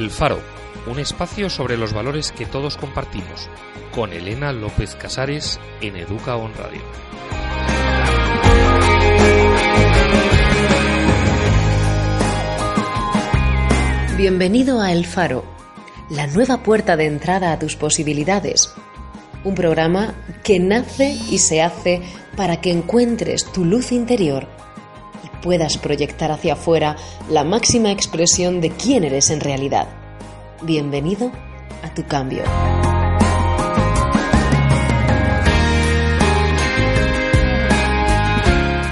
El Faro, un espacio sobre los valores que todos compartimos, con Elena López Casares en Educa On Radio. Bienvenido a El Faro, la nueva puerta de entrada a tus posibilidades. Un programa que nace y se hace para que encuentres tu luz interior puedas proyectar hacia afuera la máxima expresión de quién eres en realidad. Bienvenido a tu cambio.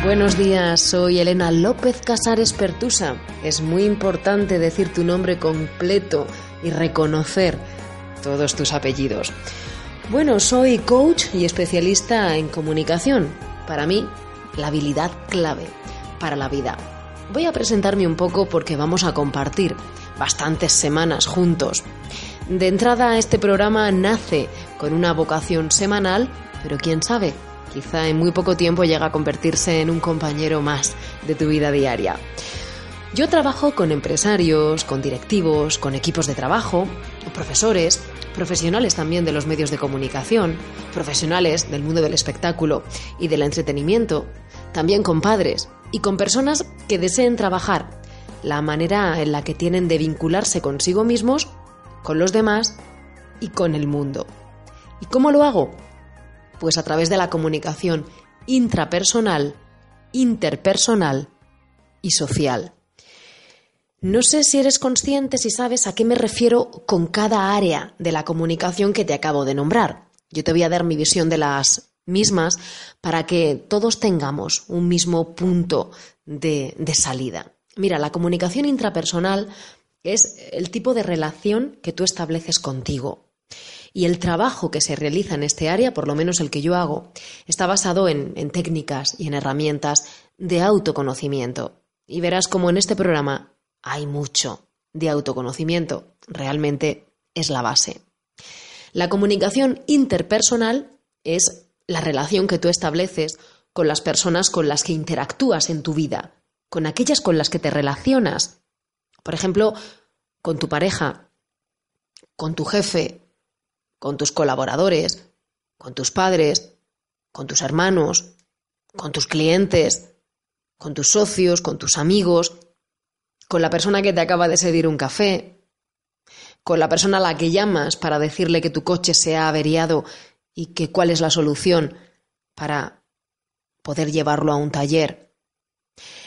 Buenos días, soy Elena López Casares Pertusa. Es muy importante decir tu nombre completo y reconocer todos tus apellidos. Bueno, soy coach y especialista en comunicación. Para mí, la habilidad clave para la vida. Voy a presentarme un poco porque vamos a compartir bastantes semanas juntos. De entrada, este programa nace con una vocación semanal, pero quién sabe, quizá en muy poco tiempo llega a convertirse en un compañero más de tu vida diaria. Yo trabajo con empresarios, con directivos, con equipos de trabajo, profesores, profesionales también de los medios de comunicación, profesionales del mundo del espectáculo y del entretenimiento, también con padres y con personas que deseen trabajar la manera en la que tienen de vincularse consigo mismos, con los demás y con el mundo. ¿Y cómo lo hago? Pues a través de la comunicación intrapersonal, interpersonal y social. No sé si eres consciente, si sabes a qué me refiero con cada área de la comunicación que te acabo de nombrar. Yo te voy a dar mi visión de las mismas para que todos tengamos un mismo punto de, de salida. Mira, la comunicación intrapersonal es el tipo de relación que tú estableces contigo, y el trabajo que se realiza en este área, por lo menos el que yo hago, está basado en, técnicas y en herramientas de autoconocimiento. Y verás como en este programa hay mucho de autoconocimiento. Realmente es la base. La comunicación interpersonal es la relación que tú estableces con las personas con las que interactúas en tu vida, con aquellas con las que te relacionas. Por ejemplo, con tu pareja, con tu jefe, con tus colaboradores, con tus padres, con tus hermanos, con tus clientes, con tus socios, con tus amigos, con la persona que te acaba de servir un café, con la persona a la que llamas para decirle que tu coche se ha averiado y que cuál es la solución para poder llevarlo a un taller.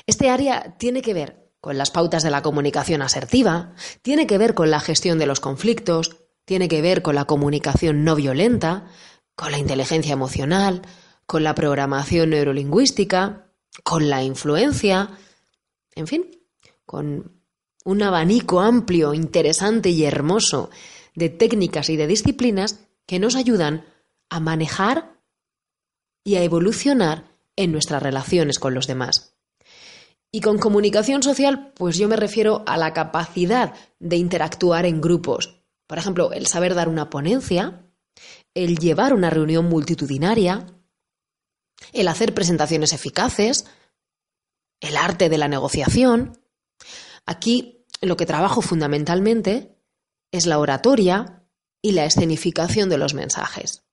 Este área tiene que ver con las pautas de la comunicación asertiva, tiene que ver con la gestión de los conflictos, tiene que ver con la comunicación no violenta, con la inteligencia emocional, con la programación neurolingüística, con la influencia, en fin, con un abanico amplio, interesante y hermoso de técnicas y de disciplinas que nos ayudan a manejar y a evolucionar en nuestras relaciones con los demás. Y con comunicación social, pues yo me refiero a la capacidad de interactuar en grupos, por ejemplo, el saber dar una ponencia, el llevar una reunión multitudinaria, el hacer presentaciones eficaces, el arte de la negociación. Aquí lo que trabajo fundamentalmente es la oratoria y la escenificación de los mensajes.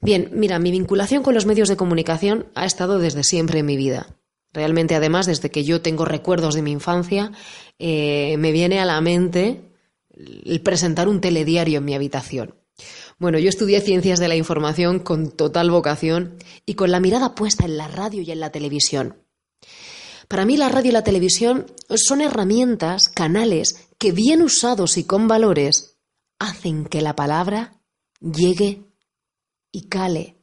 Bien, mira, mi vinculación con los medios de comunicación ha estado desde siempre en mi vida. Realmente, además, desde que yo tengo recuerdos de mi infancia, eh, me viene a la mente el presentar un telediario en mi habitación. Bueno, yo estudié ciencias de la información con total vocación y con la mirada puesta en la radio y en la televisión. Para mí la radio y la televisión son herramientas, canales que bien usados y con valores hacen que la palabra llegue y cale.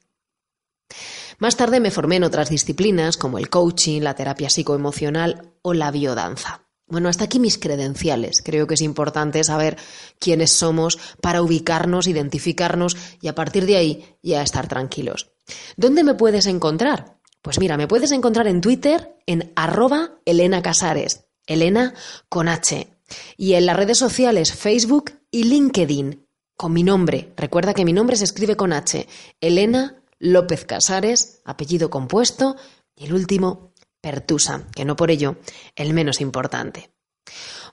Más tarde me formé en otras disciplinas como el coaching, la terapia psicoemocional o la biodanza. Bueno, hasta aquí mis credenciales. Creo que es importante saber quiénes somos para ubicarnos, identificarnos y a partir de ahí ya estar tranquilos. ¿Dónde me puedes encontrar? Pues mira, me puedes encontrar en Twitter en arroba Elena Casares, Elena con H, y en las redes sociales Facebook y LinkedIn con mi nombre. Recuerda que mi nombre se escribe con H, Elena López Casares, apellido compuesto, y el último Pertusa, que no por ello el menos importante.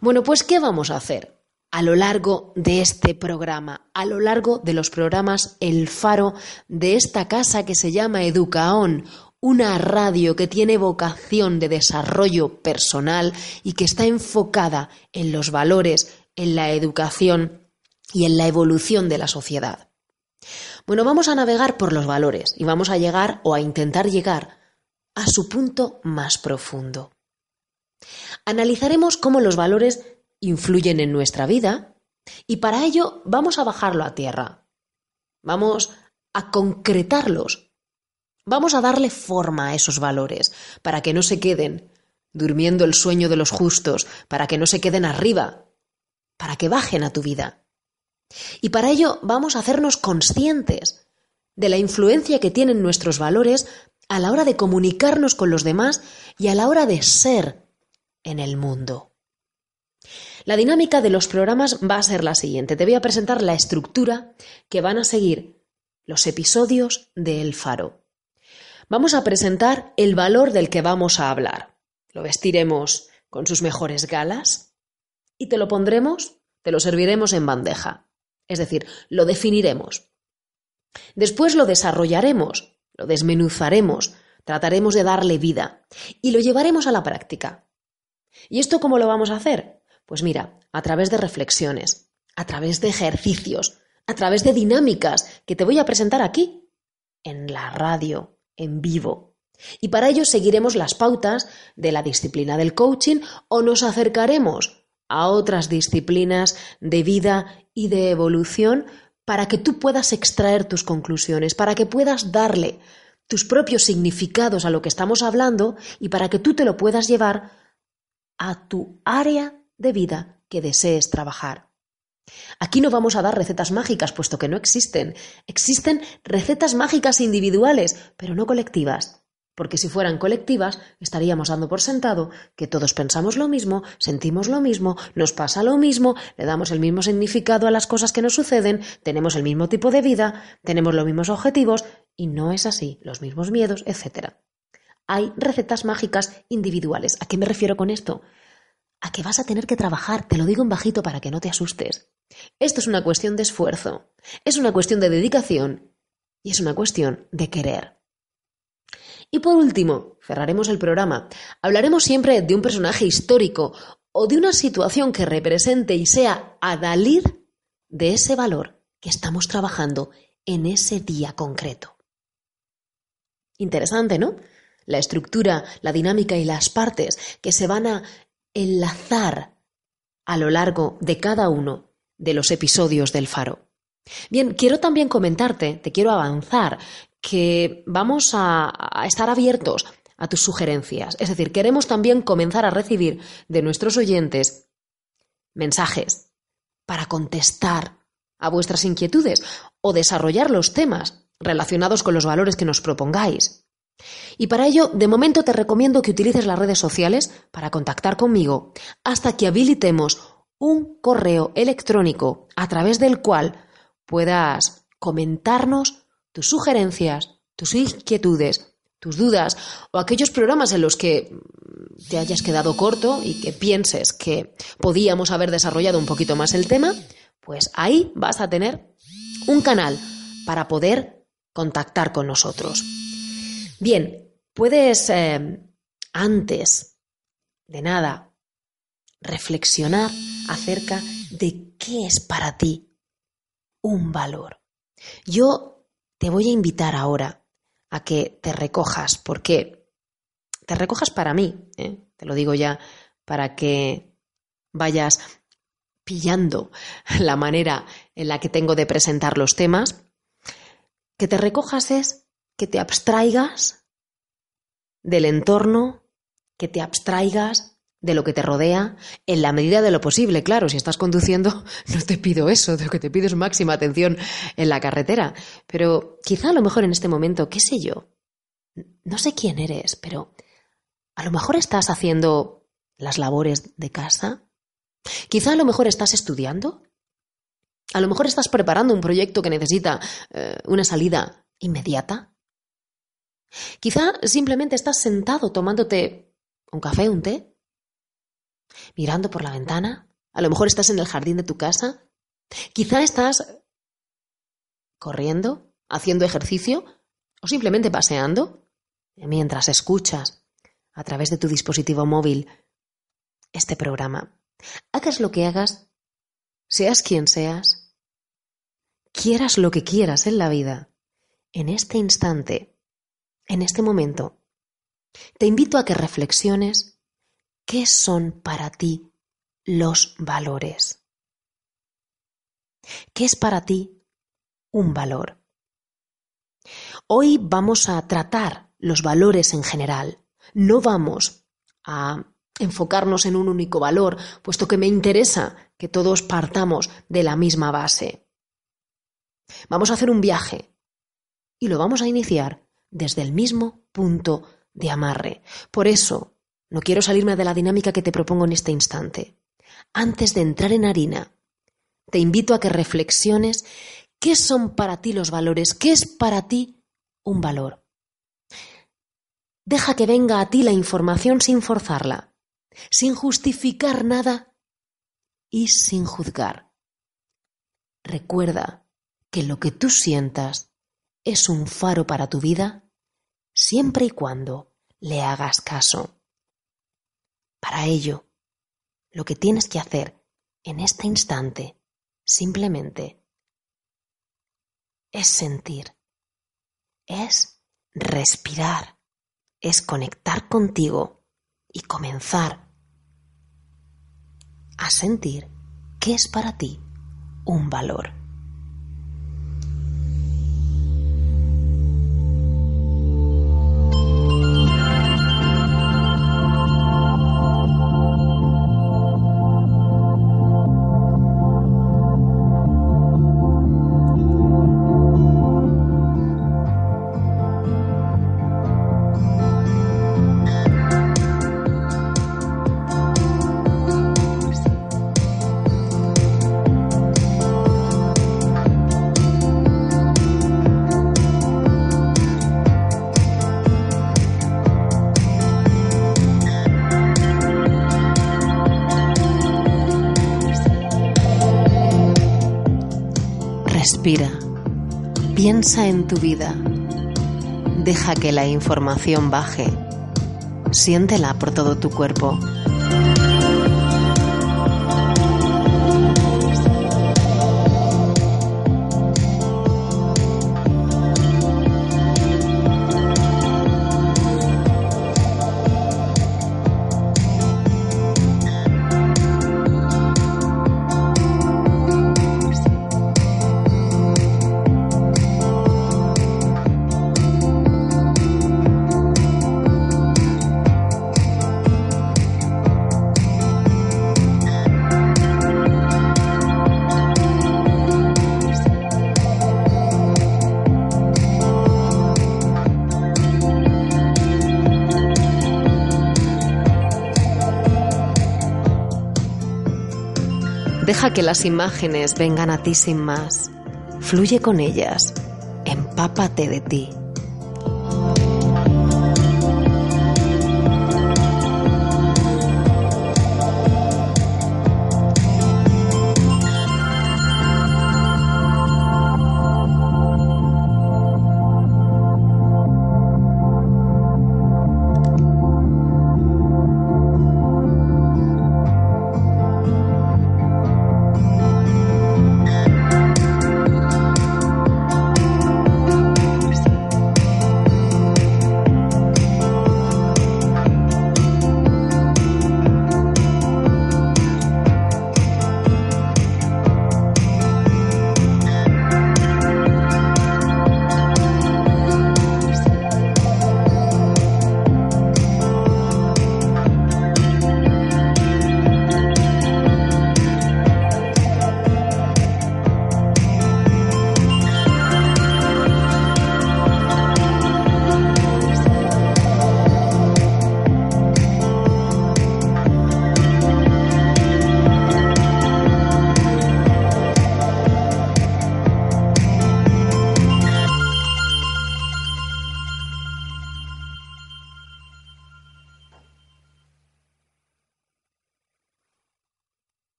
Bueno, pues ¿qué vamos a hacer? a lo largo de este programa, a lo largo de los programas El Faro de esta casa que se llama Educaón, una radio que tiene vocación de desarrollo personal y que está enfocada en los valores, en la educación y en la evolución de la sociedad. Bueno, vamos a navegar por los valores y vamos a llegar o a intentar llegar a su punto más profundo. Analizaremos cómo los valores influyen en nuestra vida y para ello vamos a bajarlo a tierra. Vamos a concretarlos. Vamos a darle forma a esos valores para que no se queden durmiendo el sueño de los justos, para que no se queden arriba, para que bajen a tu vida. Y para ello vamos a hacernos conscientes de la influencia que tienen nuestros valores a la hora de comunicarnos con los demás y a la hora de ser en el mundo. La dinámica de los programas va a ser la siguiente. Te voy a presentar la estructura que van a seguir los episodios de El Faro. Vamos a presentar el valor del que vamos a hablar. Lo vestiremos con sus mejores galas y te lo pondremos, te lo serviremos en bandeja. Es decir, lo definiremos. Después lo desarrollaremos, lo desmenuzaremos, trataremos de darle vida y lo llevaremos a la práctica. ¿Y esto cómo lo vamos a hacer? Pues mira, a través de reflexiones, a través de ejercicios, a través de dinámicas que te voy a presentar aquí, en la radio, en vivo. Y para ello seguiremos las pautas de la disciplina del coaching o nos acercaremos a otras disciplinas de vida y de evolución para que tú puedas extraer tus conclusiones, para que puedas darle tus propios significados a lo que estamos hablando y para que tú te lo puedas llevar a tu área de vida que desees trabajar. Aquí no vamos a dar recetas mágicas, puesto que no existen. Existen recetas mágicas individuales, pero no colectivas. Porque si fueran colectivas, estaríamos dando por sentado que todos pensamos lo mismo, sentimos lo mismo, nos pasa lo mismo, le damos el mismo significado a las cosas que nos suceden, tenemos el mismo tipo de vida, tenemos los mismos objetivos, y no es así, los mismos miedos, etc. Hay recetas mágicas individuales. ¿A qué me refiero con esto? a que vas a tener que trabajar, te lo digo en bajito para que no te asustes. Esto es una cuestión de esfuerzo, es una cuestión de dedicación y es una cuestión de querer. Y por último, cerraremos el programa. Hablaremos siempre de un personaje histórico o de una situación que represente y sea adalid de ese valor que estamos trabajando en ese día concreto. Interesante, ¿no? La estructura, la dinámica y las partes que se van a enlazar a lo largo de cada uno de los episodios del faro. Bien, quiero también comentarte, te quiero avanzar, que vamos a, estar abiertos a tus sugerencias. Es decir, queremos también comenzar a recibir de nuestros oyentes mensajes para contestar a vuestras inquietudes o desarrollar los temas relacionados con los valores que nos propongáis. Y para ello, de momento te recomiendo que utilices las redes sociales para contactar conmigo hasta que habilitemos un correo electrónico a través del cual puedas comentarnos tus sugerencias, tus inquietudes, tus dudas o aquellos programas en los que te hayas quedado corto y que pienses que podíamos haber desarrollado un poquito más el tema, pues ahí vas a tener un canal para poder contactar con nosotros. Bien, puedes eh, antes de nada reflexionar acerca de qué es para ti un valor. Yo te voy a invitar ahora a que te recojas, porque te recojas para mí, ¿eh? te lo digo ya, para que vayas pillando la manera en la que tengo de presentar los temas, que te recojas es que te abstraigas del entorno, que te abstraigas de lo que te rodea, en la medida de lo posible. Claro, si estás conduciendo, no te pido eso, de lo que te pido es máxima atención en la carretera. Pero quizá a lo mejor en este momento, qué sé yo, no sé quién eres, pero a lo mejor estás haciendo las labores de casa. Quizá a lo mejor estás estudiando. A lo mejor estás preparando un proyecto que necesita eh, una salida inmediata. Quizá simplemente estás sentado tomándote un café, un té. Mirando por la ventana. A lo mejor estás en el jardín de tu casa. Quizá estás corriendo, haciendo ejercicio o simplemente paseando mientras escuchas a través de tu dispositivo móvil este programa. Hagas lo que hagas, seas quien seas, quieras lo que quieras en la vida, en este instante, en este momento, te invito a que reflexiones qué son para ti los valores. ¿Qué es para ti un valor? Hoy vamos a tratar los valores en general. No vamos a enfocarnos en un único valor, puesto que me interesa que todos partamos de la misma base. Vamos a hacer un viaje y lo vamos a iniciar desde el mismo punto de amarre. Por eso, no quiero salirme de la dinámica que te propongo en este instante. Antes de entrar en harina, te invito a que reflexiones qué son para ti los valores, qué es para ti un valor. Deja que venga a ti la información sin forzarla, sin justificar nada y sin juzgar. Recuerda que lo que tú sientas es un faro para tu vida siempre y cuando le hagas caso. Para ello, lo que tienes que hacer en este instante simplemente es sentir, es respirar, es conectar contigo y comenzar a sentir que es para ti un valor. Piensa en tu vida, deja que la información baje, siéntela por todo tu cuerpo. Deja que las imágenes vengan a ti sin más. Fluye con ellas. Empápate de ti.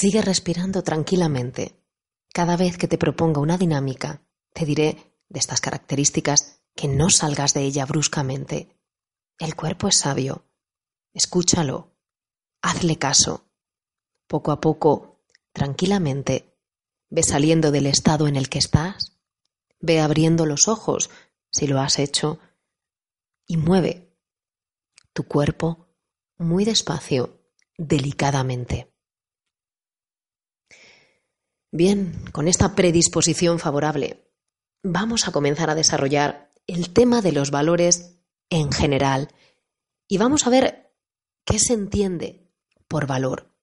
Sigue respirando tranquilamente. Cada vez que te proponga una dinámica, te diré de estas características que no salgas de ella bruscamente. El cuerpo es sabio. Escúchalo. Hazle caso. Poco a poco, tranquilamente, ve saliendo del estado en el que estás, ve abriendo los ojos, si lo has hecho, y mueve tu cuerpo muy despacio, delicadamente. Bien, con esta predisposición favorable, vamos a comenzar a desarrollar el tema de los valores en general y vamos a ver qué se entiende por valor.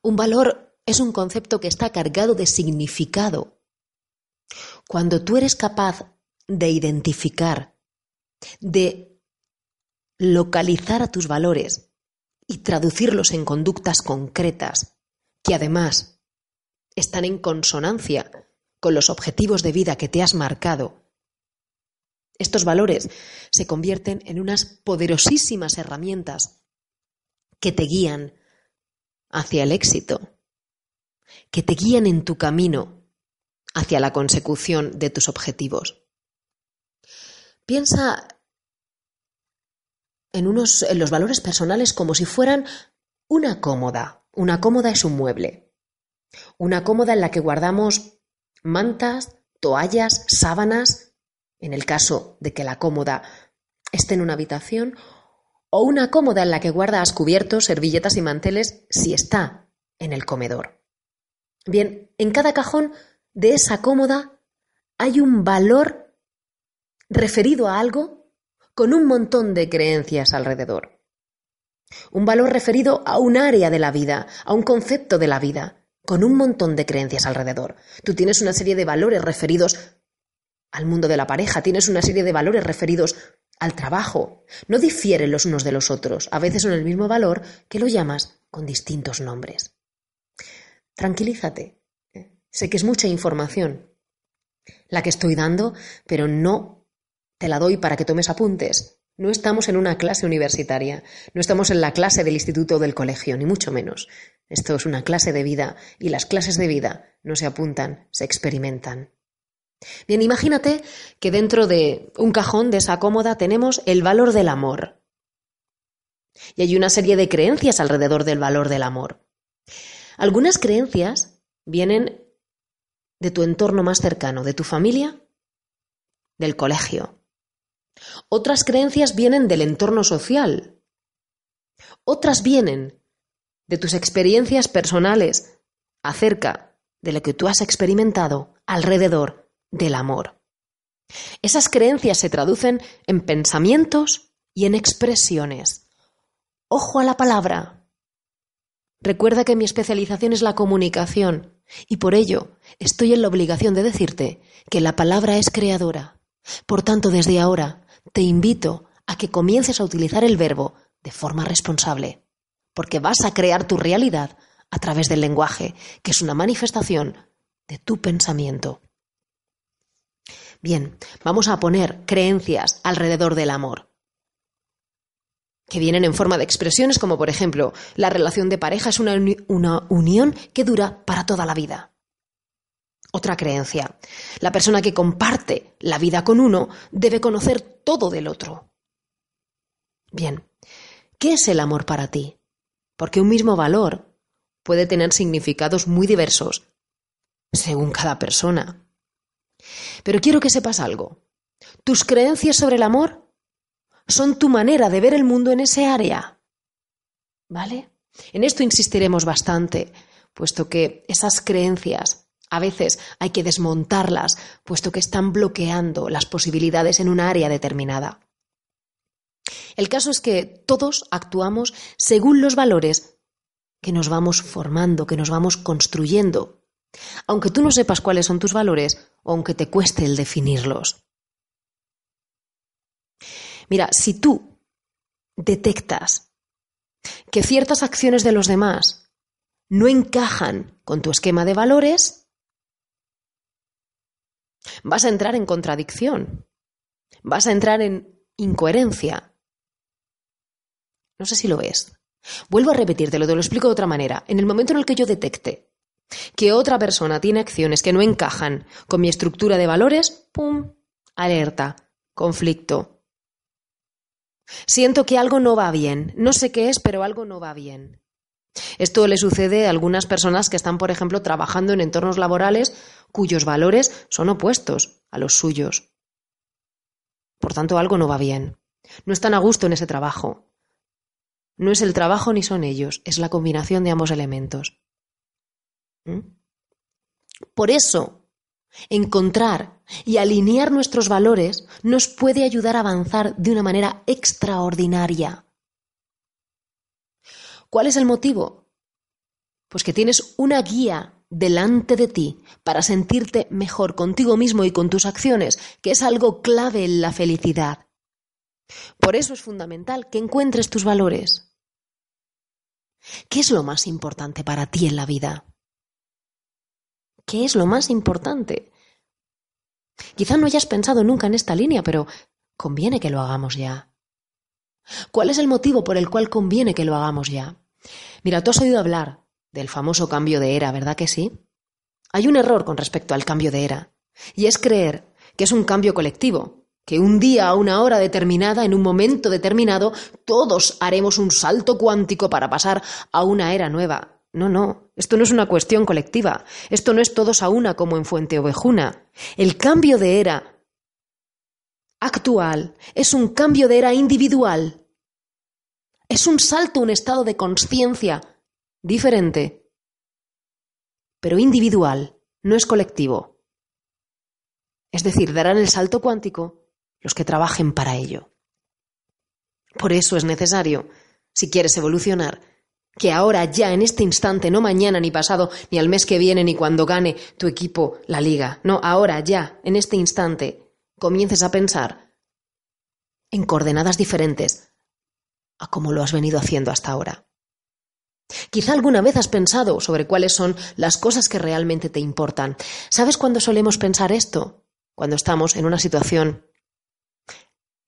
Un valor es un concepto que está cargado de significado. Cuando tú eres capaz de identificar, de localizar a tus valores y traducirlos en conductas concretas que además están en consonancia con los objetivos de vida que te has marcado, estos valores se convierten en unas poderosísimas herramientas que te guían hacia el éxito, que te guían en tu camino hacia la consecución de tus objetivos. Piensa en, unos, en los valores personales como si fueran una cómoda. Una cómoda es un mueble. Una cómoda en la que guardamos mantas, toallas, sábanas, en el caso de que la cómoda esté en una habitación, o una cómoda en la que guardas cubiertos, servilletas y manteles si está en el comedor. Bien, en cada cajón de esa cómoda hay un valor referido a algo con un montón de creencias alrededor. Un valor referido a un área de la vida, a un concepto de la vida, con un montón de creencias alrededor. Tú tienes una serie de valores referidos al mundo de la pareja, tienes una serie de valores referidos al trabajo. No difieren los unos de los otros, a veces son el mismo valor que lo llamas con distintos nombres. Tranquilízate. Sé que es mucha información la que estoy dando, pero no te la doy para que tomes apuntes. No estamos en una clase universitaria, no estamos en la clase del instituto o del colegio, ni mucho menos. Esto es una clase de vida y las clases de vida no se apuntan, se experimentan. Bien, imagínate que dentro de un cajón de esa cómoda tenemos el valor del amor. Y hay una serie de creencias alrededor del valor del amor. Algunas creencias vienen de tu entorno más cercano, de tu familia, del colegio. Otras creencias vienen del entorno social. Otras vienen de tus experiencias personales acerca de lo que tú has experimentado alrededor del amor. Esas creencias se traducen en pensamientos y en expresiones. Ojo a la palabra. Recuerda que mi especialización es la comunicación y por ello estoy en la obligación de decirte que la palabra es creadora. Por tanto, desde ahora te invito a que comiences a utilizar el verbo de forma responsable, porque vas a crear tu realidad a través del lenguaje, que es una manifestación de tu pensamiento. Bien, vamos a poner creencias alrededor del amor que vienen en forma de expresiones como por ejemplo, la relación de pareja es una, una, unión que dura para toda la vida. Otra creencia, la persona que comparte la vida con uno debe conocer todo del otro. Bien, ¿qué es el amor para ti? Porque un mismo valor puede tener significados muy diversos según cada persona. Pero quiero que sepas algo. Tus creencias sobre el amor son tu manera de ver el mundo en ese área. ¿Vale? En esto insistiremos bastante, puesto que esas creencias a veces hay que desmontarlas, puesto que están bloqueando las posibilidades en un área determinada. El caso es que todos actuamos según los valores que nos vamos formando, que nos vamos construyendo. Aunque tú no sepas cuáles son tus valores, o aunque te cueste el definirlos. Mira, si tú detectas que ciertas acciones de los demás no encajan con tu esquema de valores, vas a entrar en contradicción, vas a entrar en incoherencia. No sé si lo ves. Vuelvo a repetírtelo, te lo explico de otra manera. En el momento en el que yo detecte que otra persona tiene acciones que no encajan con mi estructura de valores, ¡pum! Alerta, conflicto. Siento que algo no va bien. No sé qué es, pero algo no va bien. Esto le sucede a algunas personas que están, por ejemplo, trabajando en entornos laborales cuyos valores son opuestos a los suyos. Por tanto, algo no va bien. No están a gusto en ese trabajo. No es el trabajo ni son ellos, es la combinación de ambos elementos. ¿Mm? Por eso, encontrar y alinear nuestros valores nos puede ayudar a avanzar de una manera extraordinaria. ¿Cuál es el motivo? Pues que tienes una guía delante de ti para sentirte mejor contigo mismo y con tus acciones, que es algo clave en la felicidad. Por eso es fundamental que encuentres tus valores. ¿Qué es lo más importante para ti en la vida? ¿Qué es lo más importante? Quizá no hayas pensado nunca en esta línea, pero conviene que lo hagamos ya. ¿Cuál es el motivo por el cual conviene que lo hagamos ya? Mira, tú has oído hablar del famoso cambio de era, ¿verdad que sí? Hay un error con respecto al cambio de era, y es creer que es un cambio colectivo, que un día a una hora determinada, en un momento determinado, todos haremos un salto cuántico para pasar a una era nueva. No, no, esto no es una cuestión colectiva, esto no es todos a una como en Fuente Ovejuna. El cambio de era actual es un cambio de era individual. Es un salto, un estado de conciencia diferente, pero individual, no es colectivo. Es decir, darán el salto cuántico los que trabajen para ello. Por eso es necesario, si quieres evolucionar, que ahora, ya en este instante, no mañana ni pasado, ni al mes que viene, ni cuando gane tu equipo la liga, no, ahora, ya, en este instante, comiences a pensar en coordenadas diferentes a como lo has venido haciendo hasta ahora. Quizá alguna vez has pensado sobre cuáles son las cosas que realmente te importan. ¿Sabes cuándo solemos pensar esto? Cuando estamos en una situación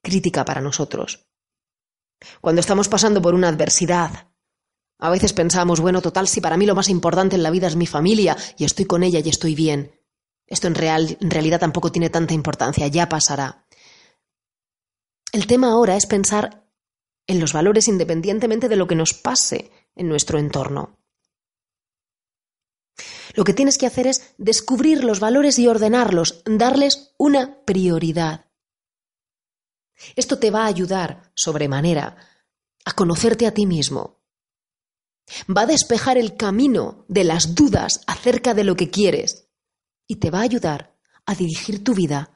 crítica para nosotros. Cuando estamos pasando por una adversidad, a veces pensamos, bueno, total, si para mí lo más importante en la vida es mi familia y estoy con ella y estoy bien. Esto en, real, en realidad tampoco tiene tanta importancia, ya pasará. El tema ahora es pensar en los valores independientemente de lo que nos pase en nuestro entorno. Lo que tienes que hacer es descubrir los valores y ordenarlos, darles una prioridad. Esto te va a ayudar sobremanera a conocerte a ti mismo. Va a despejar el camino de las dudas acerca de lo que quieres y te va a ayudar a dirigir tu vida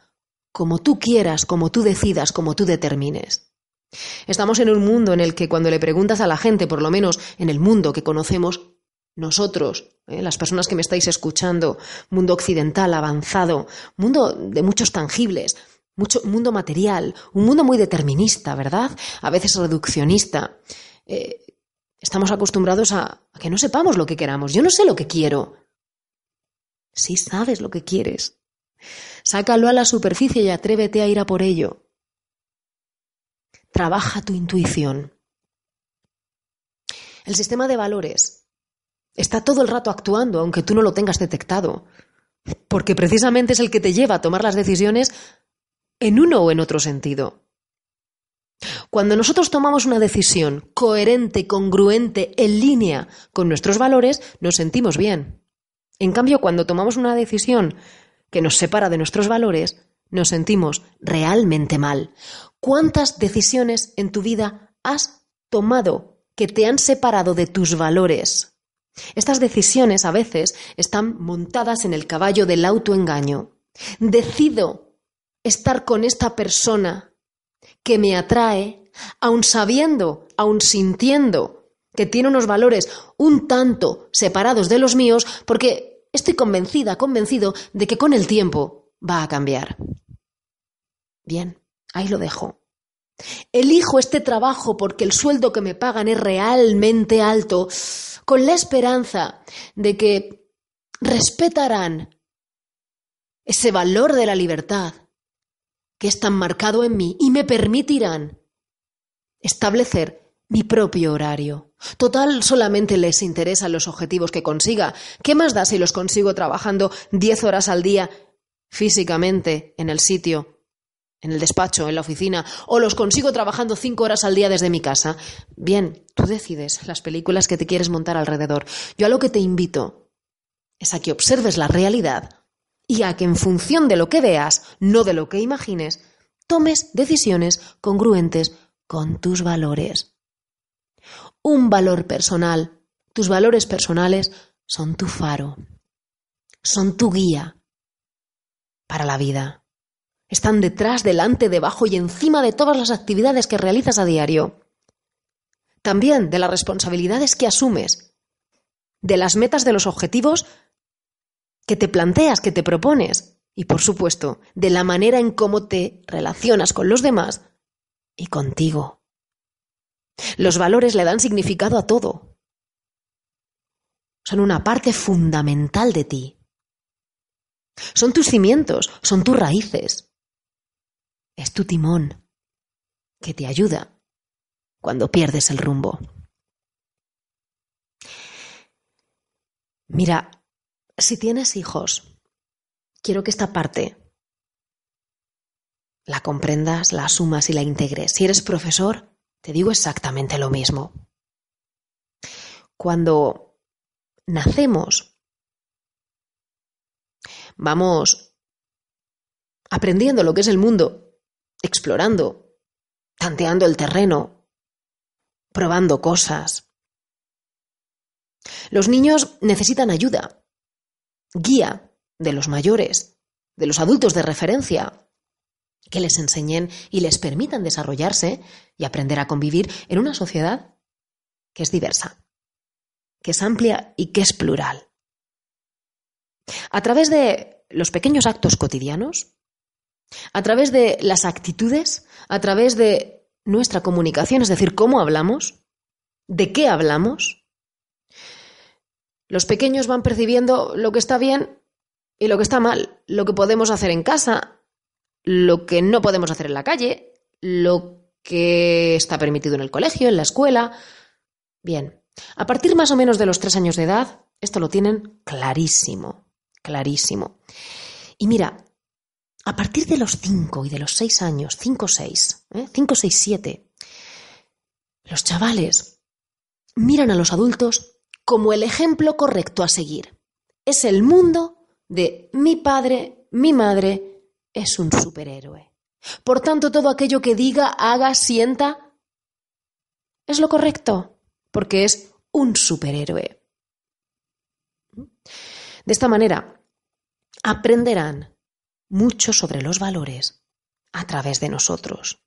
como tú quieras, como tú decidas, como tú determines. Estamos en un mundo en el que cuando le preguntas a la gente, por lo menos en el mundo que conocemos, nosotros, ¿eh? las personas que me estáis escuchando, mundo occidental, avanzado, mundo de muchos tangibles, mucho mundo material, un mundo muy determinista, ¿verdad? A veces reduccionista. Eh, estamos acostumbrados a, a que no sepamos lo que queramos. Yo no sé lo que quiero. Sí sabes lo que quieres. Sácalo a la superficie y atrévete a ir a por ello. Trabaja tu intuición. El sistema de valores está todo el rato actuando, aunque tú no lo tengas detectado, porque precisamente es el que te lleva a tomar las decisiones en uno o en otro sentido. Cuando nosotros tomamos una decisión coherente, congruente, en línea con nuestros valores, nos sentimos bien. En cambio, cuando tomamos una decisión que nos separa de nuestros valores, nos sentimos realmente mal. ¿Cuántas decisiones en tu vida has tomado que te han separado de tus valores? Estas decisiones a veces están montadas en el caballo del autoengaño. Decido estar con esta persona que me atrae, aun sabiendo, aun sintiendo que tiene unos valores un tanto separados de los míos, porque estoy convencida, convencido de que con el tiempo va a cambiar. Bien, ahí lo dejo. Elijo este trabajo porque el sueldo que me pagan es realmente alto, con la esperanza de que respetarán ese valor de la libertad que es tan marcado en mí y me permitirán establecer mi propio horario. Total, solamente les interesan los objetivos que consiga. ¿Qué más da si los consigo trabajando diez horas al día físicamente en el sitio, en el despacho, en la oficina, o los consigo trabajando cinco horas al día desde mi casa? Bien, tú decides las películas que te quieres montar alrededor. Yo a lo que te invito es a que observes la realidad y a que en función de lo que veas, no de lo que imagines, tomes decisiones congruentes con tus valores. Un valor personal, tus valores personales son tu faro, son tu guía para la vida. Están detrás, delante, debajo y encima de todas las actividades que realizas a diario. También de las responsabilidades que asumes, de las metas de los objetivos que te planteas, que te propones y, por supuesto, de la manera en cómo te relacionas con los demás y contigo. Los valores le dan significado a todo. Son una parte fundamental de ti. Son tus cimientos, son tus raíces. Es tu timón que te ayuda cuando pierdes el rumbo. Mira, si tienes hijos, quiero que esta parte la comprendas, la asumas y la integres. Si eres profesor, te digo exactamente lo mismo. Cuando nacemos, vamos aprendiendo lo que es el mundo, explorando, tanteando el terreno, probando cosas. Los niños necesitan ayuda, guía de los mayores, de los adultos de referencia, que les enseñen y les permitan desarrollarse y aprender a convivir en una sociedad que es diversa, que es amplia y que es plural. A través de los pequeños actos cotidianos, a través de las actitudes, a través de nuestra comunicación, es decir, cómo hablamos, de qué hablamos, los pequeños van percibiendo lo que está bien y lo que está mal, lo que podemos hacer en casa, lo que no podemos hacer en la calle, lo que está permitido en el colegio, en la escuela. Bien, a partir más o menos de los tres años de edad, esto lo tienen clarísimo, clarísimo. Y mira, a partir de los cinco y de los seis años, cinco, seis, ¿eh? cinco, seis, siete, los chavales miran a los adultos como el ejemplo correcto a seguir. Es el mundo de mi padre, mi madre, es un superhéroe. Por tanto, todo aquello que diga, haga, sienta, es lo correcto, porque es un superhéroe. De esta manera, aprenderán mucho sobre los valores a través de nosotros.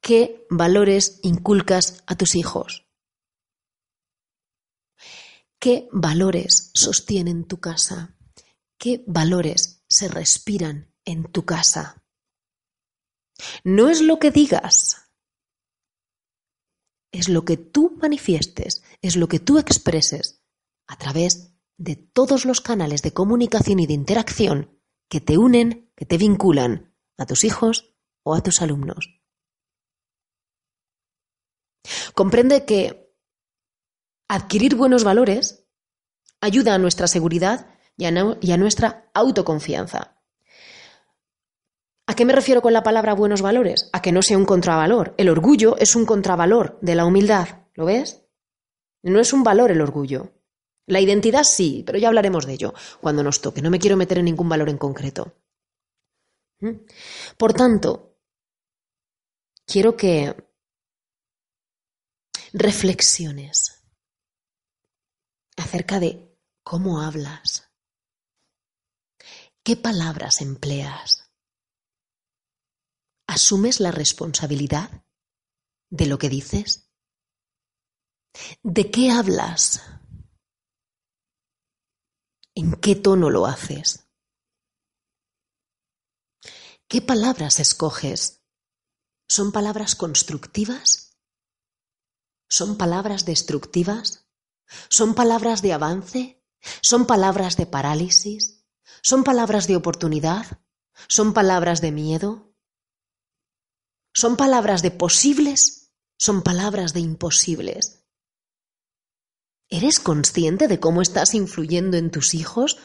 ¿Qué valores inculcas a tus hijos? ¿Qué valores sostienen tu casa? ¿Qué valores se respiran en tu casa? No es lo que digas, es lo que tú manifiestes, es lo que tú expreses a través de todos los canales de comunicación y de interacción que te unen, que te vinculan a tus hijos o a tus alumnos. Comprende que Adquirir buenos valores ayuda a nuestra seguridad y a, nuestra autoconfianza. ¿A qué me refiero con la palabra buenos valores? A que no sea un contravalor. El orgullo es un contravalor de la humildad. ¿Lo ves? No es un valor el orgullo. La identidad sí, pero ya hablaremos de ello cuando nos toque. No me quiero meter en ningún valor en concreto. ¿Mm? Por tanto, quiero que reflexiones acerca de cómo hablas, qué palabras empleas. ¿Asumes la responsabilidad de lo que dices? ¿De qué hablas? ¿En qué tono lo haces? ¿Qué palabras escoges? ¿Son palabras constructivas? ¿Son palabras destructivas? ¿Son palabras de avance? ¿Son palabras de parálisis? ¿Son palabras de oportunidad? ¿Son palabras de miedo? ¿Son palabras de posibles son palabras de imposibles. ¿Eres consciente de cómo estás influyendo en tus hijos?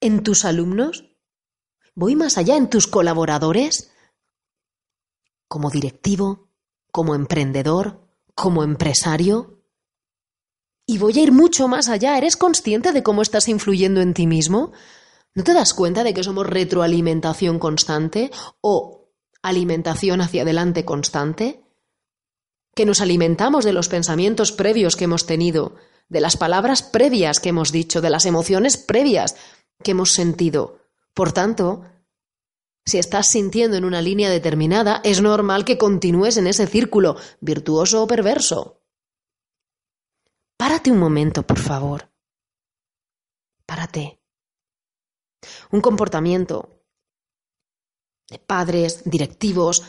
¿En tus alumnos? ¿Voy más allá en tus colaboradores? Como directivo, como emprendedor, como empresario. Y voy a ir mucho más allá. ¿Eres consciente de cómo estás influyendo en ti mismo? ¿No te das cuenta de que somos retroalimentación constante o alimentación hacia adelante constante? Que nos alimentamos de los pensamientos previos que hemos tenido, de las palabras previas que hemos dicho, de las emociones previas que hemos sentido. Por tanto, si estás sintiendo en una línea determinada, es normal que continúes en ese círculo, virtuoso o perverso. Párate un momento, por favor. Párate. Un comportamiento de padres, directivos,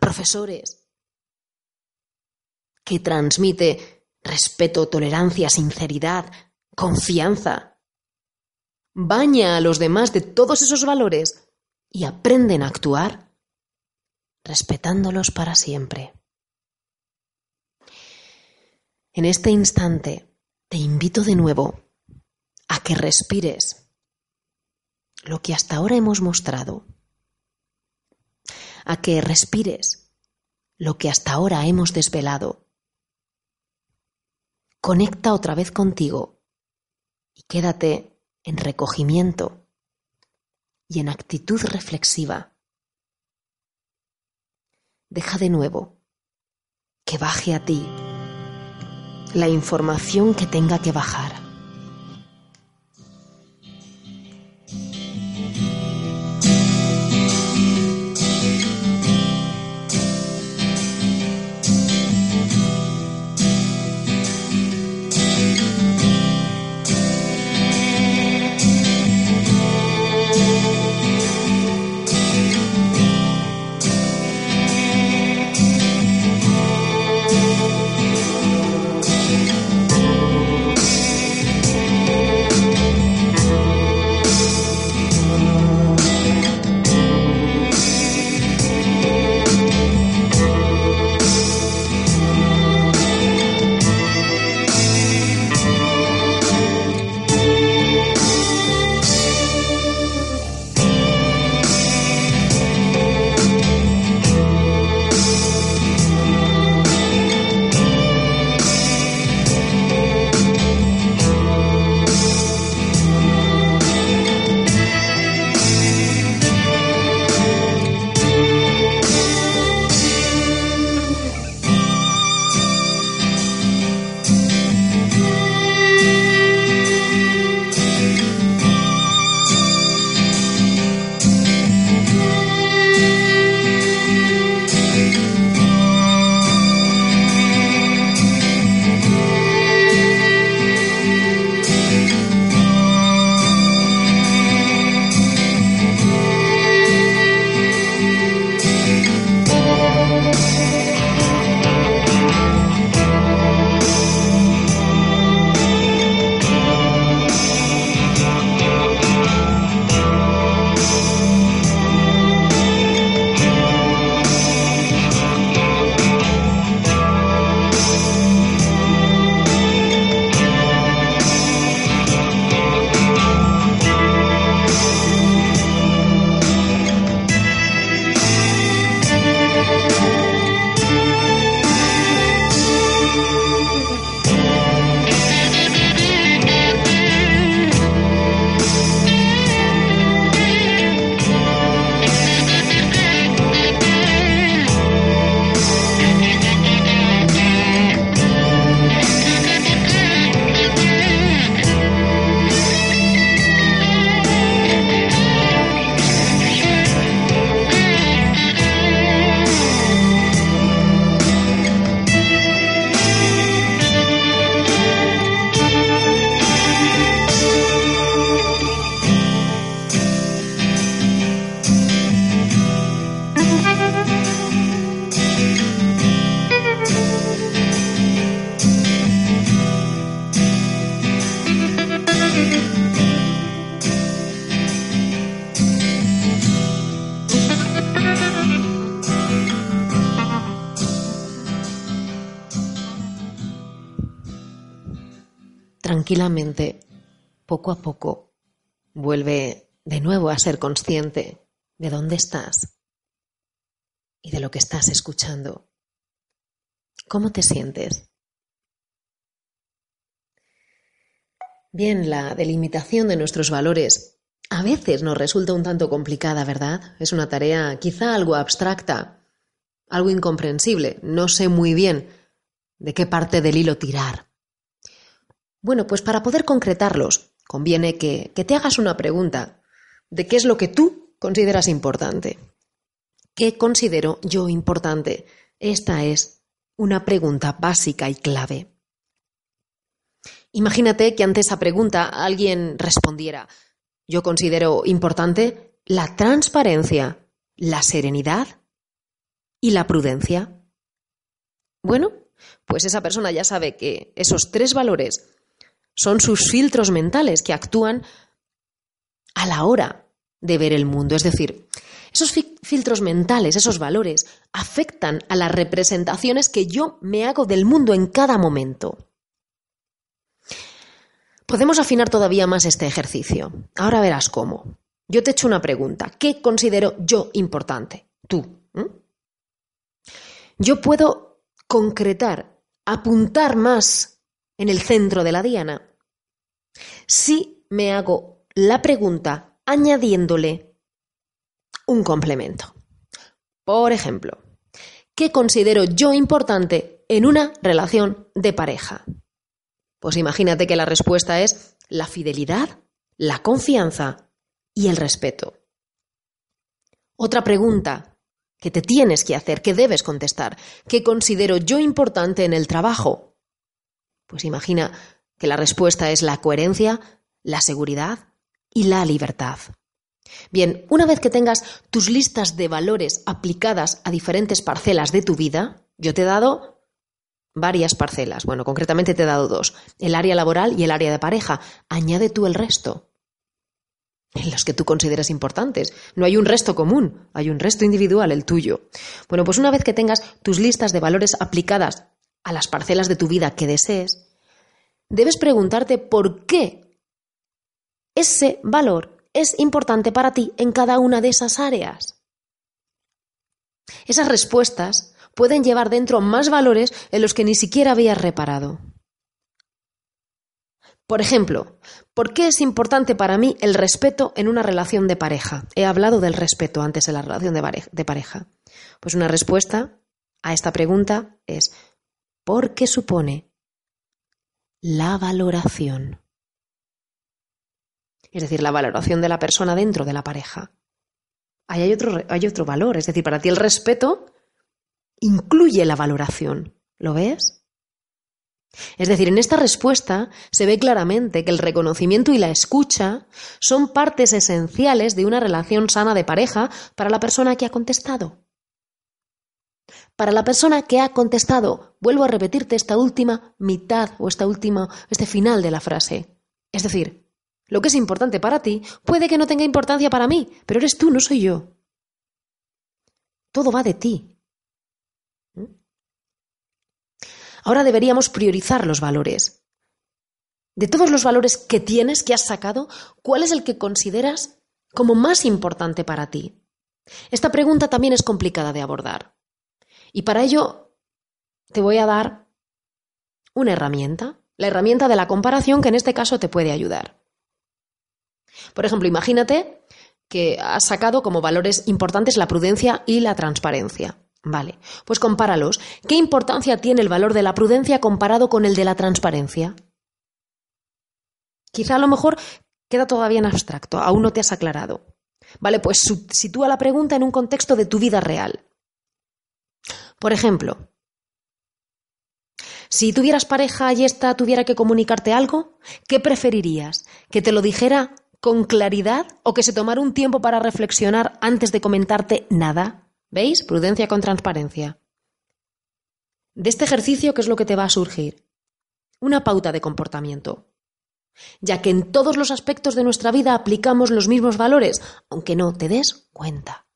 profesores, que transmite respeto, tolerancia, sinceridad, confianza, baña a los demás de todos esos valores y aprenden a actuar respetándolos para siempre. En este instante te invito de nuevo a que respires lo que hasta ahora hemos mostrado, a que respires lo que hasta ahora hemos desvelado. Conecta otra vez contigo y quédate en recogimiento y en actitud reflexiva. Deja de nuevo que baje a ti la información que tenga que bajar. Tranquilamente, poco a poco, vuelve de nuevo a ser consciente de dónde estás y de lo que estás escuchando. ¿Cómo te sientes? Bien, la delimitación de nuestros valores a veces nos resulta un tanto complicada, ¿verdad? Es una tarea quizá algo abstracta, algo incomprensible. No sé muy bien de qué parte del hilo tirar. Bueno, pues para poder concretarlos, conviene que, que te hagas una pregunta de qué es lo que tú consideras importante. ¿Qué considero yo importante? Esta es una pregunta básica y clave. Imagínate que ante esa pregunta alguien respondiera, yo considero importante la transparencia, la serenidad y la prudencia. Bueno, pues esa persona ya sabe que esos tres valores son sus filtros mentales que actúan a la hora de ver el mundo. Es decir, esos filtros mentales, esos valores, afectan a las representaciones que yo me hago del mundo en cada momento. Podemos afinar todavía más este ejercicio. Ahora verás cómo. Yo te echo una pregunta. ¿Qué considero yo importante? Tú. Yo puedo concretar, apuntar más en el centro de la diana si me hago la pregunta añadiéndole un complemento. Por ejemplo, ¿qué considero yo importante en una relación de pareja? Pues imagínate que la respuesta es la fidelidad, la confianza y el respeto. Otra pregunta que te tienes que hacer, que debes contestar, ¿qué considero yo importante en el trabajo? Pues imagina que la respuesta es la coherencia, la seguridad y la libertad. Bien, una vez que tengas tus listas de valores aplicadas a diferentes parcelas de tu vida, yo te he dado varias parcelas. Bueno, concretamente te he dado dos, el área laboral y el área de pareja. Añade tú el resto. En los que tú consideras importantes. No hay un resto común, hay un resto individual, el tuyo. Bueno, pues una vez que tengas tus listas de valores aplicadas a las parcelas de tu vida que desees, debes preguntarte por qué ese valor es importante para ti en cada una de esas áreas. Esas respuestas pueden llevar dentro más valores en los que ni siquiera habías reparado. Por ejemplo, ¿por qué es importante para mí el respeto en una relación de pareja? He hablado del respeto antes en la relación de pareja. Pues una respuesta a esta pregunta es porque supone la valoración. Es decir, la valoración de la persona dentro de la pareja. Hay otro, hay otro valor. Es decir, para ti el respeto incluye la valoración. ¿Lo ves? Es decir, en esta respuesta se ve claramente que el reconocimiento y la escucha son partes esenciales de una relación sana de pareja para la persona que ha contestado. Para la persona que ha contestado, vuelvo a repetirte esta última mitad o esta última, este final de la frase. Es decir, lo que es importante para ti puede que no tenga importancia para mí, pero eres tú, no soy yo. Todo va de ti. Ahora deberíamos priorizar los valores. De todos los valores que tienes, que has sacado, ¿cuál es el que consideras como más importante para ti? Esta pregunta también es complicada de abordar. Y para ello te voy a dar una herramienta, la herramienta de la comparación que en este caso te puede ayudar. Por ejemplo, imagínate que has sacado como valores importantes la prudencia y la transparencia. Vale, pues compáralos. ¿Qué importancia tiene el valor de la prudencia comparado con el de la transparencia? Quizá a lo mejor queda todavía en abstracto, aún no te has aclarado. Vale, pues sitúa la pregunta en un contexto de tu vida real. Por ejemplo, si tuvieras pareja y ésta tuviera que comunicarte algo, ¿qué preferirías? ¿Que te lo dijera con claridad o que se tomara un tiempo para reflexionar antes de comentarte nada? ¿Veis? Prudencia con transparencia. De este ejercicio, ¿qué es lo que te va a surgir? Una pauta de comportamiento. Ya que en todos los aspectos de nuestra vida aplicamos los mismos valores, aunque no te des cuenta.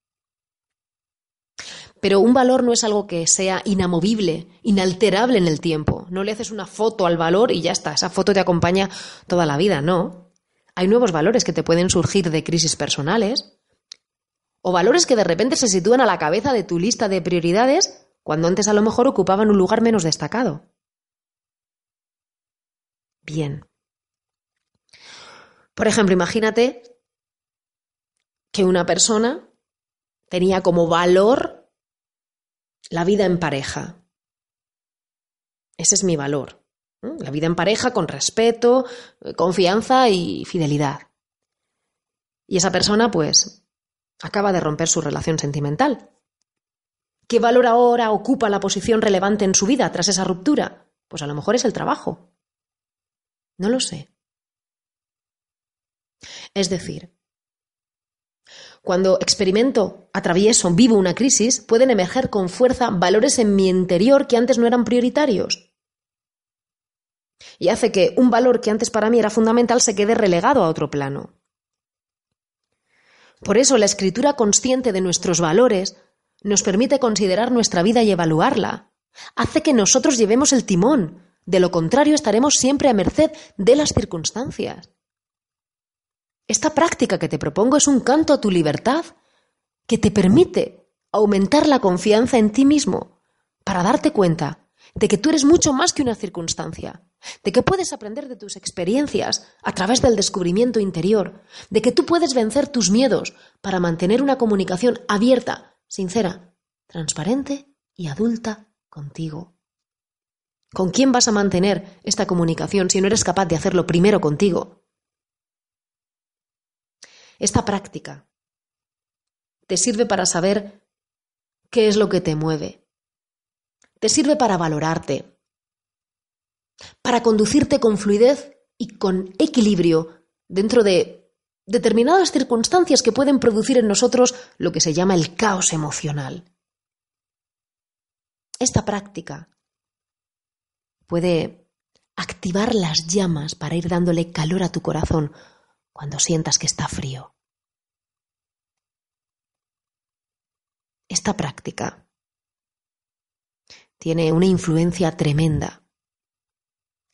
Pero un valor no es algo que sea inamovible, inalterable en el tiempo. No le haces una foto al valor y ya está, esa foto te acompaña toda la vida, no. Hay nuevos valores que te pueden surgir de crisis personales o valores que de repente se sitúan a la cabeza de tu lista de prioridades cuando antes a lo mejor ocupaban un lugar menos destacado. Bien. Por ejemplo, imagínate que una persona tenía como valor la vida en pareja. Ese es mi valor. La vida en pareja con respeto, confianza y fidelidad. Y esa persona, pues, acaba de romper su relación sentimental. ¿Qué valor ahora ocupa la posición relevante en su vida tras esa ruptura? Pues a lo mejor es el trabajo. No lo sé. Es decir, cuando experimento, atravieso, vivo una crisis, pueden emerger con fuerza valores en mi interior que antes no eran prioritarios. Y hace que un valor que antes para mí era fundamental se quede relegado a otro plano. Por eso la escritura consciente de nuestros valores nos permite considerar nuestra vida y evaluarla. Hace que nosotros llevemos el timón. De lo contrario, estaremos siempre a merced de las circunstancias. Esta práctica que te propongo es un canto a tu libertad que te permite aumentar la confianza en ti mismo para darte cuenta de que tú eres mucho más que una circunstancia, de que puedes aprender de tus experiencias a través del descubrimiento interior, de que tú puedes vencer tus miedos para mantener una comunicación abierta, sincera, transparente y adulta contigo. ¿Con quién vas a mantener esta comunicación si no eres capaz de hacerlo primero contigo? Esta práctica te sirve para saber qué es lo que te mueve. Te sirve para valorarte, para conducirte con fluidez y con equilibrio dentro de determinadas circunstancias que pueden producir en nosotros lo que se llama el caos emocional. Esta práctica puede activar las llamas para ir dándole calor a tu corazón cuando sientas que está frío. Esta práctica tiene una influencia tremenda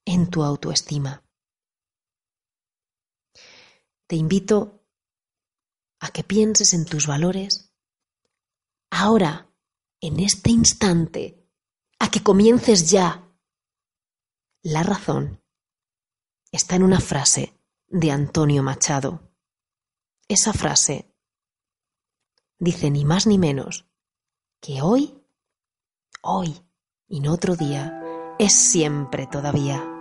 en tu autoestima. Te invito a que pienses en tus valores ahora, en este instante, a que comiences ya. La razón está en una frase de Antonio Machado. Esa frase dice ni más ni menos que hoy, hoy y no otro día, es siempre todavía.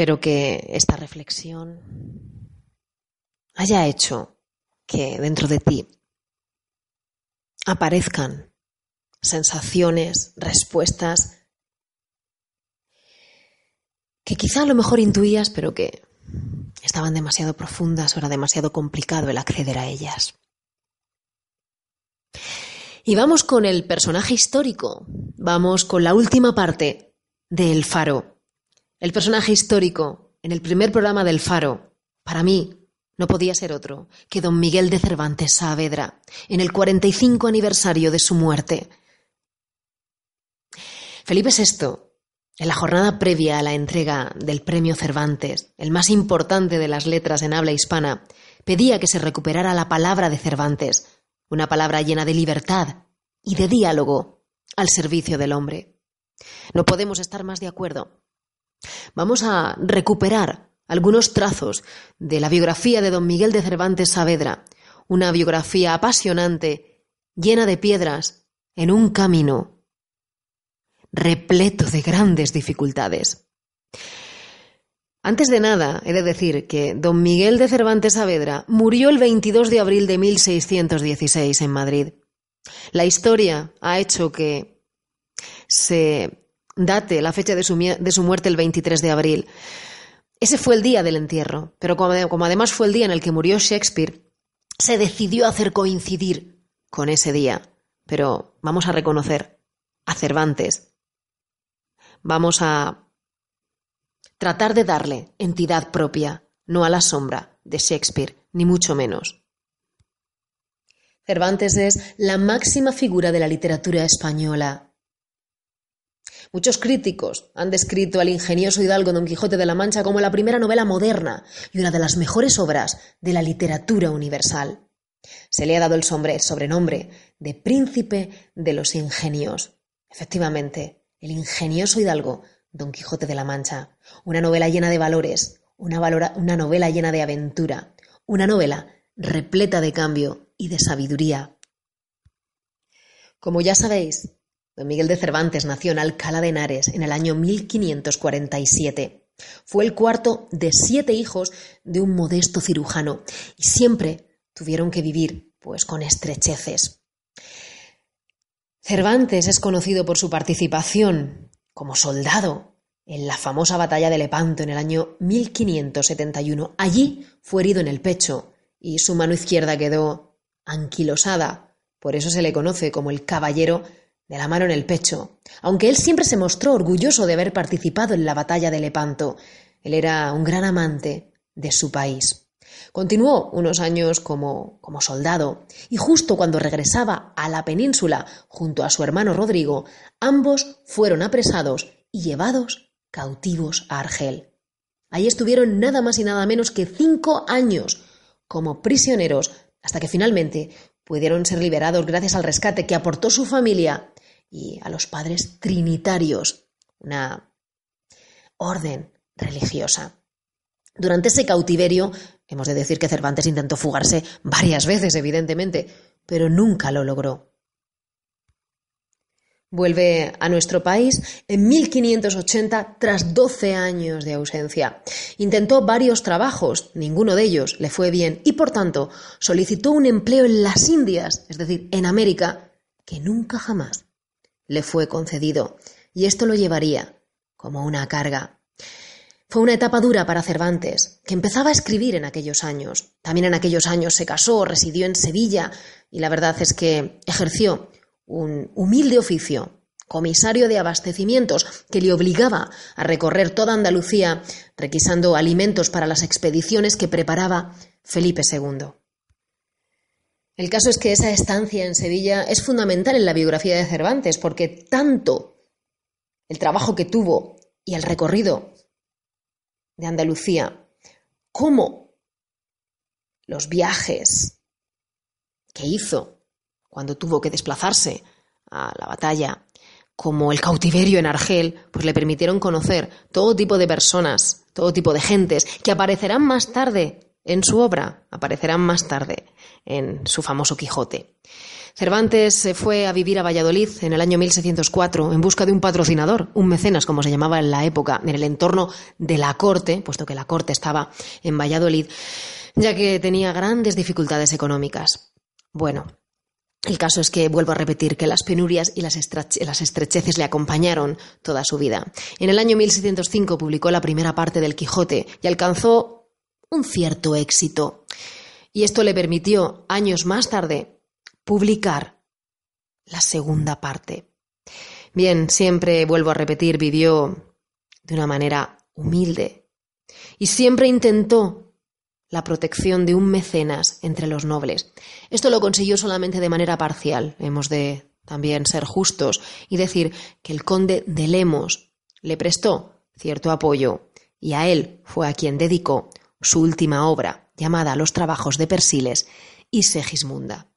Espero que esta reflexión haya hecho que dentro de ti aparezcan sensaciones, respuestas que quizá a lo mejor intuías, pero que estaban demasiado profundas o era demasiado complicado el acceder a ellas. Y vamos con el personaje histórico, vamos con la última parte del Faro. El personaje histórico en el primer programa del Faro, para mí, no podía ser otro que don Miguel de Cervantes Saavedra, en el 45 aniversario de su muerte. Felipe VI, en la jornada previa a la entrega del premio Cervantes, el más importante de las letras en habla hispana, pedía que se recuperara la palabra de Cervantes, una palabra llena de libertad y de diálogo al servicio del hombre. No podemos estar más de acuerdo. Vamos a recuperar algunos trazos de la biografía de don Miguel de Cervantes Saavedra, una biografía apasionante, llena de piedras, en un camino repleto de grandes dificultades. Antes de nada, he de decir que don Miguel de Cervantes Saavedra murió el 22 de abril de 1616 en Madrid. La historia ha hecho que se date la fecha de su, muerte el 23 de abril. Ese fue el día del entierro, pero como, además fue el día en el que murió Shakespeare, se decidió hacer coincidir con ese día. Pero vamos a reconocer a Cervantes. Vamos a tratar de darle entidad propia, no a la sombra de Shakespeare, ni mucho menos. Cervantes es la máxima figura de la literatura española Muchos críticos han descrito al ingenioso hidalgo Don Quijote de la Mancha como la primera novela moderna y una de las mejores obras de la literatura universal. Se le ha dado el, sobrenombre de príncipe de los ingenios. Efectivamente, el ingenioso hidalgo Don Quijote de la Mancha, una novela llena de valores, una, una novela llena de aventura, una novela repleta de cambio y de sabiduría. Como ya sabéis, Don Miguel de Cervantes nació en Alcalá de Henares en el año 1547. Fue el cuarto de siete hijos de un modesto cirujano y siempre tuvieron que vivir pues con estrecheces. Cervantes es conocido por su participación como soldado en la famosa batalla de Lepanto en el año 1571. Allí fue herido en el pecho y su mano izquierda quedó anquilosada. Por eso se le conoce como el caballero de la mano en el pecho, aunque él siempre se mostró orgulloso de haber participado en la batalla de Lepanto. Él era un gran amante de su país. Continuó unos años como, como, soldado y justo cuando regresaba a la península junto a su hermano Rodrigo, ambos fueron apresados y llevados cautivos a Argel. Allí estuvieron nada más y nada menos que cinco años como prisioneros hasta que finalmente pudieron ser liberados gracias al rescate que aportó su familia y a los padres trinitarios, una orden religiosa. Durante ese cautiverio, hemos de decir que Cervantes intentó fugarse varias veces, evidentemente, pero nunca lo logró. Vuelve a nuestro país en 1580 tras 12 años de ausencia. Intentó varios trabajos, ninguno de ellos le fue bien y por tanto solicitó un empleo en las Indias, es decir, en América, que nunca jamás le fue concedido, y esto lo llevaría como una carga. Fue una etapa dura para Cervantes, que empezaba a escribir en aquellos años. También en aquellos años se casó, residió en Sevilla, y la verdad es que ejerció un humilde oficio, comisario de abastecimientos, que le obligaba a recorrer toda Andalucía requisando alimentos para las expediciones que preparaba Felipe II. El caso es que esa estancia en Sevilla es fundamental en la biografía de Cervantes, porque tanto el trabajo que tuvo y el recorrido de Andalucía, como los viajes que hizo cuando tuvo que desplazarse a la batalla, como el cautiverio en Argel, pues le permitieron conocer todo tipo de personas, todo tipo de gentes, que aparecerán más tarde en su obra, aparecerán más tarde, en su famoso Quijote. Cervantes se fue a vivir a Valladolid en el año 1604 en busca de un patrocinador, un mecenas, como se llamaba en la época, en el entorno de la corte, puesto que la corte estaba en Valladolid, ya que tenía grandes dificultades económicas. Bueno, el caso es que vuelvo a repetir que las penurias y las, estrecheces le acompañaron toda su vida. En el año 1605 publicó la primera parte del Quijote y alcanzó un cierto éxito. Y esto le permitió, años más tarde, publicar la segunda parte. Bien, siempre vuelvo a repetir, vivió de una manera humilde y siempre intentó la protección de un mecenas entre los nobles. Esto lo consiguió solamente de manera parcial. Hemos de también ser justos y decir que el conde de Lemos le prestó cierto apoyo y a él fue a quien dedicó su última obra, llamada Los trabajos de Persiles y Segismunda.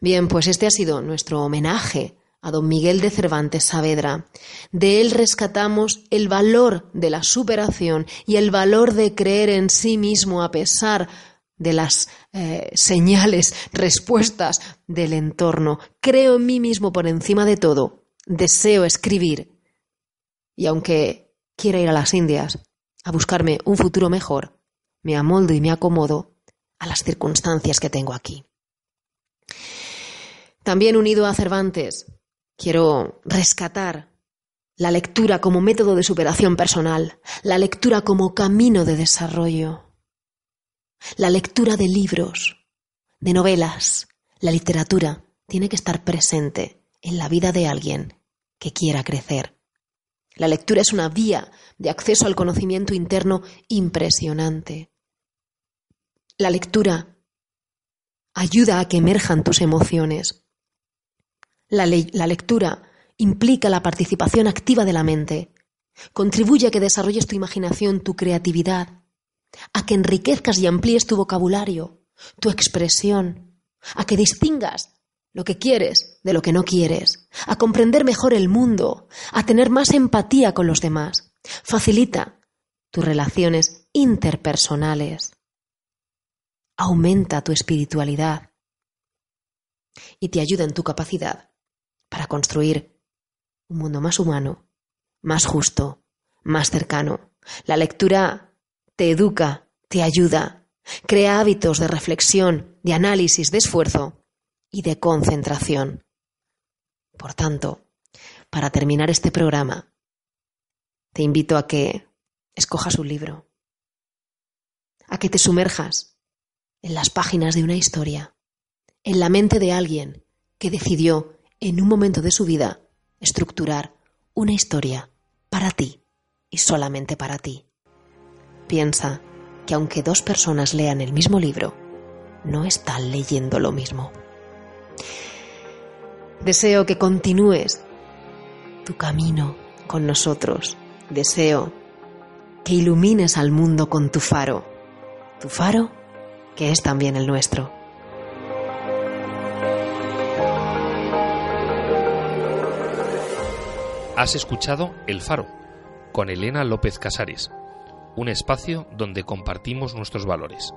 Bien, pues este ha sido nuestro homenaje a don Miguel de Cervantes Saavedra. De él rescatamos el valor de la superación y el valor de creer en sí mismo a pesar de las eh, señales, respuestas del entorno. Creo en mí mismo por encima de todo. Deseo escribir. Y aunque quiera ir a las Indias a buscarme un futuro mejor, me amoldo y me acomodo a las circunstancias que tengo aquí. También unido a Cervantes, quiero rescatar la lectura como método de superación personal, la lectura como camino de desarrollo, la lectura de libros, de novelas. La literatura tiene que estar presente en la vida de alguien que quiera crecer. La lectura es una vía de acceso al conocimiento interno impresionante. La lectura ayuda a que emerjan tus emociones, la, lectura implica la participación activa de la mente. Contribuye a que desarrolles tu imaginación, tu creatividad, a que enriquezcas y amplíes tu vocabulario, tu expresión, a que distingas lo que quieres de lo que no quieres, a comprender mejor el mundo, a tener más empatía con los demás. Facilita tus relaciones interpersonales. Aumenta tu espiritualidad y te ayuda en tu capacidad para construir un mundo más humano, más justo, más cercano. La lectura te educa, te ayuda, crea hábitos de reflexión, de análisis, de esfuerzo y de concentración. Por tanto, para terminar este programa, te invito a que escojas un libro, a que te sumerjas en las páginas de una historia, en la mente de alguien que decidió en un momento de su vida, estructurar una historia para ti y solamente para ti. Piensa que aunque dos personas lean el mismo libro, no están leyendo lo mismo. Deseo que continúes tu camino con nosotros. Deseo que ilumines al mundo con tu faro. Tu faro que es también el nuestro. Has escuchado El Faro con Elena López Casares, un espacio donde compartimos nuestros valores.